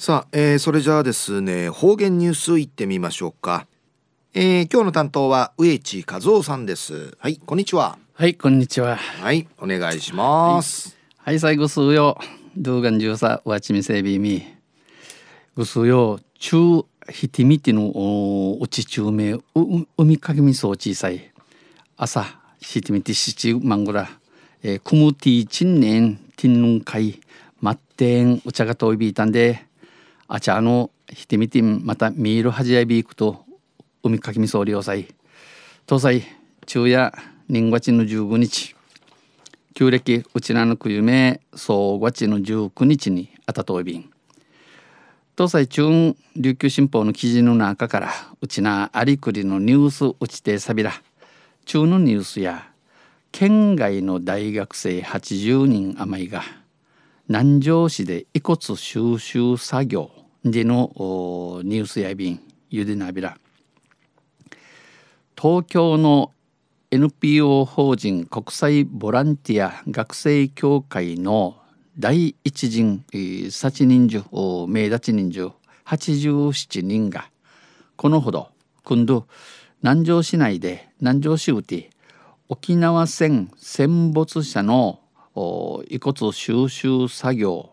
さあ、えー、それじゃあですね方言ニュースいってみましょうか、えー、今日の担当は植地和夫さんです。はいこんにちは。はいこんにちは。はいお願いします。はい、はい、最後数よ。動画中さわちみせびみ。ぐすよ。中ひてみてのうち中名う海かげみそう小さい。朝ひてみてしちまんぐら。えー、くむてぃちんねんてんぬんかいまってんお茶がといびいたんであちゃのひてみてんまた見えるはじやびいくと海かきみそうりょうさい。東西昼夜人月の15日。旧暦うちなのくゆめ総月の19日にあたといびん。東西中琉球新報の記事の中からうちなありくりのニュースうちてさびら。中のニュースや県外の大学生80人余りが南城市で遺骨収集作業。でのニュースや便ゆでなびら。東京の NPO 法人国際ボランティア学生協会の第一陣幸人数名立ち人数87人がこのほど今度南城市内で南城市うて沖縄戦戦没者の遺骨収集作業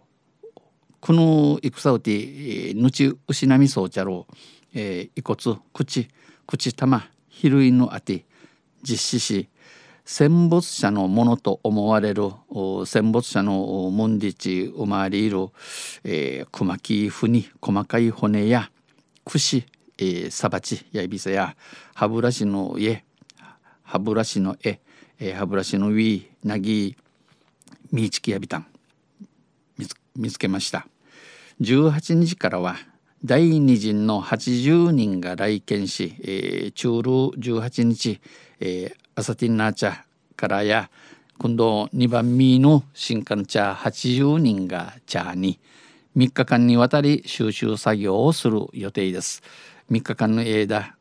この戦うてぬち失みそうちゃろう、えー、遺骨口口玉比類のあて実施し戦没者のものと思われる戦没者の門日生まれる、えー、熊木ふに細かい骨や串、えー、さばちやいびさや歯ブラシの家歯ブラシの絵、えー、歯ブラシのウィなぎみいちきやびたん。見つけました18日からは第二陣の80人が来県し、えー、中ル18日、えー、アサティナーチャからや今度2番目の新刊茶80人が茶に3日間にわたり収集作業をする予定です。3日間の間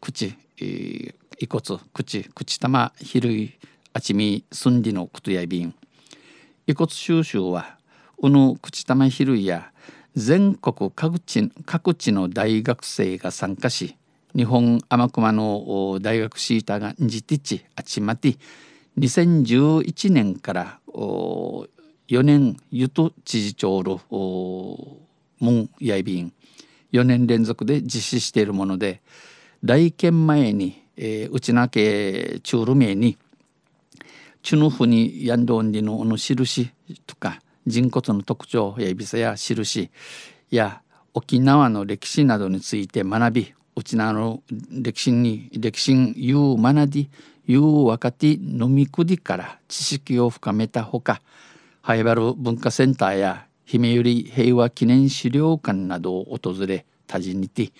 口、えー、遺骨口口玉比類あちみすんりのことやびん遺骨収集はうぬ口玉比類や全国各地各地の大学生が参加し日本天熊の大学シーターがんじてちあちまて2011年から4年ゆと知事長るムンヤイビン4年連続で実施しているもので来県前に、えー、内名家中路名にチュヌフにヤンドンディのの印とか人骨の特徴やいびさや印や沖縄の歴史などについて学び内縄の歴史に歴史言う学び言う若手飲みくりから知識を深めたほかハイバル文化センターや姫ゆり平和記念資料館などを訪れ多治にて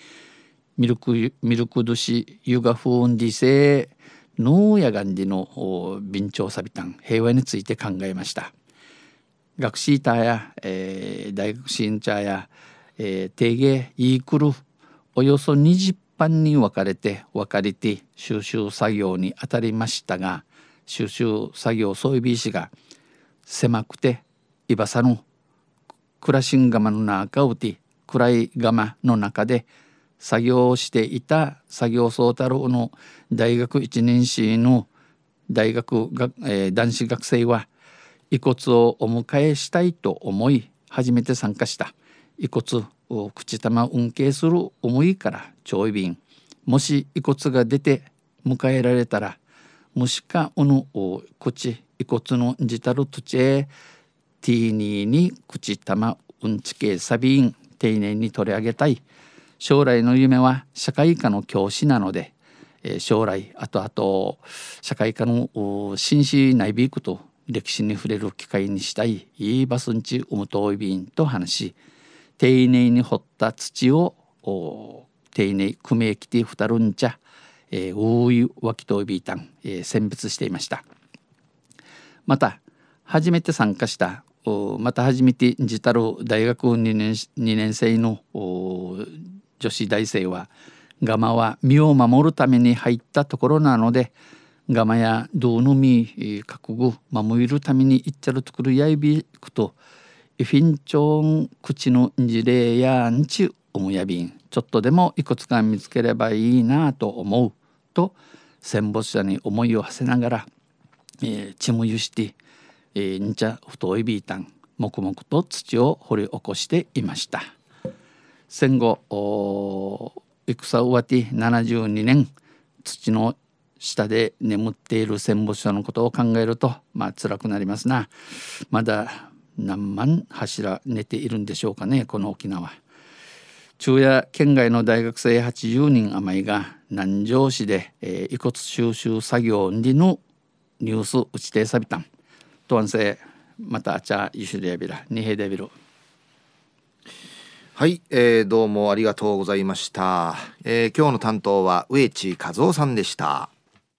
ミルクミルク寿司ユガフーンディセノーヤガンディの備長サビタン平和について考えました。学シーターや、えー、大学新茶や、えー、定芸イークルおよそ20班に分かれて分かれて収集作業に当たりましたが収集作業そういうしが狭くていばさのクラシンガマの中をて暗いガマの中で作業をしていた作業総太郎の大学1年生の大学が、えー、男子学生は遺骨をお迎えしたいと思い初めて参加した。遺骨を口玉運慶する思いから調意便。もし遺骨が出て迎えられたらもしかおの口遺骨の自たる土地へティーニーに口玉うんちけサビン丁寧に取り上げたい。将来の夢は社会科の教師なので将来あとあと社会科の紳士内ビークと歴史に触れる機会にしたいいいバスンチウムトイビンと話し丁寧に掘った土を丁寧くめきてふたるんちゃえー、大いわきといびいたん、えー、選別していました。また初めて参加したまた初めて自たる大学2年 ,2 年生の女子大生はガマは身を守るために入ったところなのでガマやドーノミ覚悟守るためにいっちゃるところやいびくとイフィンチョン口の事例やんちおむやびんちょっとでもいくつか見つければいいなと思うと戦没者に思いを馳せながら、えー、血もゆして、えー、んちゃ太いビータン黙々と土を掘り起こしていました戦後戦終わって72年土の下で眠っている戦没者のことを考えるとまあ辛くなりますな。まだ何万柱寝ているんでしょうかねこの沖縄。昼夜県外の大学生80人余りが南城市で、えー、遺骨収集作業にのニュース打ちてさびた。んとわんせまたあちゃゆしりやびらにへでびるはい、えー、どうもありがとうございました、えー、今日の担当は植地和夫さんでした。